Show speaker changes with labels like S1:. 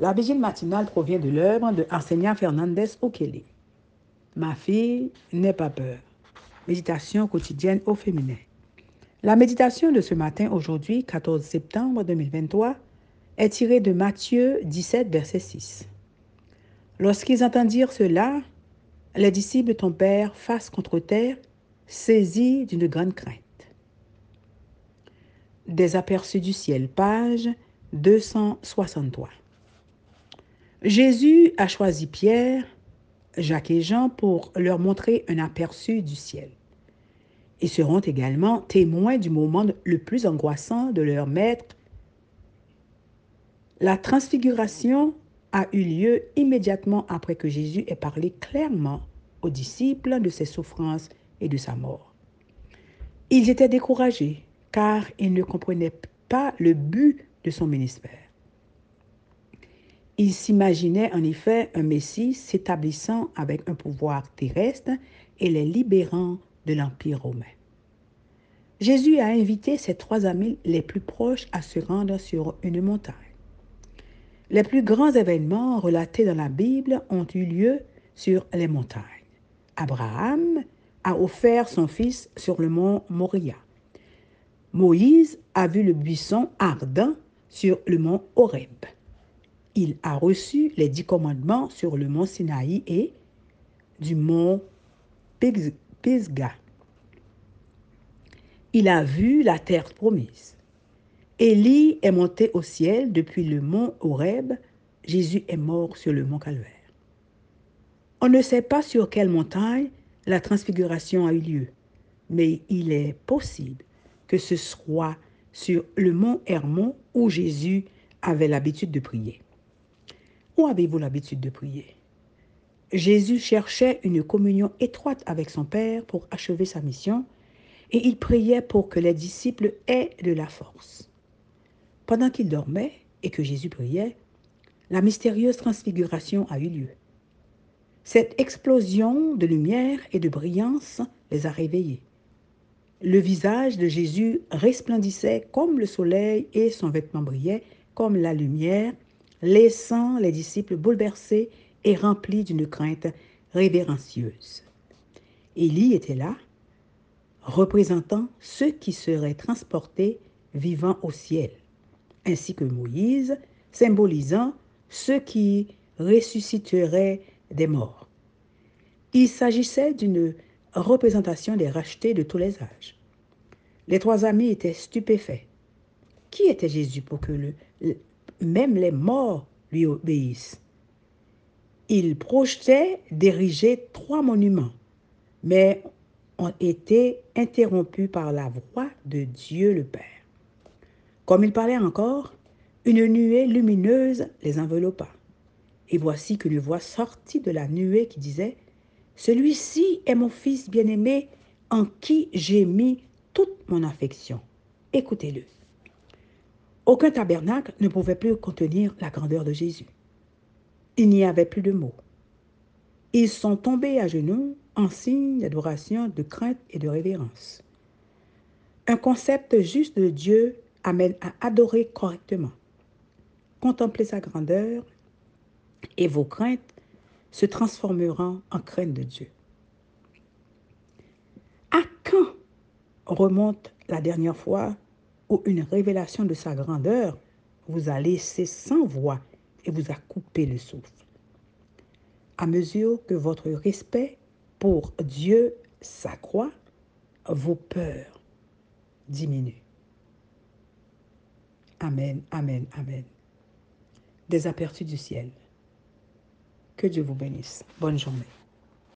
S1: La vigile matinale provient de l'œuvre de Arsenia Fernandez Okele. Ma fille, n'aie pas peur. Méditation quotidienne au féminin. La méditation de ce matin, aujourd'hui, 14 septembre 2023, est tirée de Matthieu 17, verset 6. Lorsqu'ils entendirent cela, les disciples tombèrent face contre terre, saisis d'une grande crainte. Des aperçus du ciel, page 263. Jésus a choisi Pierre, Jacques et Jean pour leur montrer un aperçu du ciel. Ils seront également témoins du moment le plus angoissant de leur maître. La transfiguration a eu lieu immédiatement après que Jésus ait parlé clairement aux disciples de ses souffrances et de sa mort. Ils étaient découragés car ils ne comprenaient pas le but de son ministère. Ils s'imaginaient en effet un Messie s'établissant avec un pouvoir terrestre et les libérant de l'Empire romain. Jésus a invité ses trois amis les plus proches à se rendre sur une montagne. Les plus grands événements relatés dans la Bible ont eu lieu sur les montagnes. Abraham a offert son fils sur le mont Moria. Moïse a vu le buisson ardent sur le mont Horeb. Il a reçu les dix commandements sur le mont Sinaï et du mont Pisgah. Il a vu la terre promise. Élie est monté au ciel depuis le mont Horeb. Jésus est mort sur le mont Calvaire. On ne sait pas sur quelle montagne la transfiguration a eu lieu, mais il est possible que ce soit sur le mont Hermon où Jésus avait l'habitude de prier. Où avez-vous l'habitude de prier? Jésus cherchait une communion étroite avec son Père pour achever sa mission et il priait pour que les disciples aient de la force. Pendant qu'il dormait et que Jésus priait, la mystérieuse transfiguration a eu lieu. Cette explosion de lumière et de brillance les a réveillés. Le visage de Jésus resplendissait comme le soleil et son vêtement brillait comme la lumière, laissant les disciples bouleversés et remplis d'une crainte révérencieuse. Élie était là, représentant ceux qui seraient transportés vivant au ciel, ainsi que Moïse, symbolisant ceux qui ressusciteraient des morts. Il s'agissait d'une représentation des rachetés de tous les âges. Les trois amis étaient stupéfaits. Qui était Jésus pour que le, même les morts lui obéissent Ils projetaient d'ériger trois monuments, mais ont été interrompus par la voix de Dieu le Père. Comme il parlait encore, une nuée lumineuse les enveloppa. Et voici qu'une voix sortit de la nuée qui disait celui-ci est mon Fils bien-aimé en qui j'ai mis toute mon affection. Écoutez-le. Aucun tabernacle ne pouvait plus contenir la grandeur de Jésus. Il n'y avait plus de mots. Ils sont tombés à genoux en signe d'adoration, de crainte et de révérence. Un concept juste de Dieu amène à adorer correctement. Contempler sa grandeur et vos craintes se transformeront en crainte de Dieu. À quand remonte la dernière fois où une révélation de sa grandeur vous a laissé sans voix et vous a coupé le souffle À mesure que votre respect pour Dieu s'accroît, vos peurs diminuent. Amen, amen, amen. Des aperçus du ciel. Que Dieu vous bénisse. Bonne journée.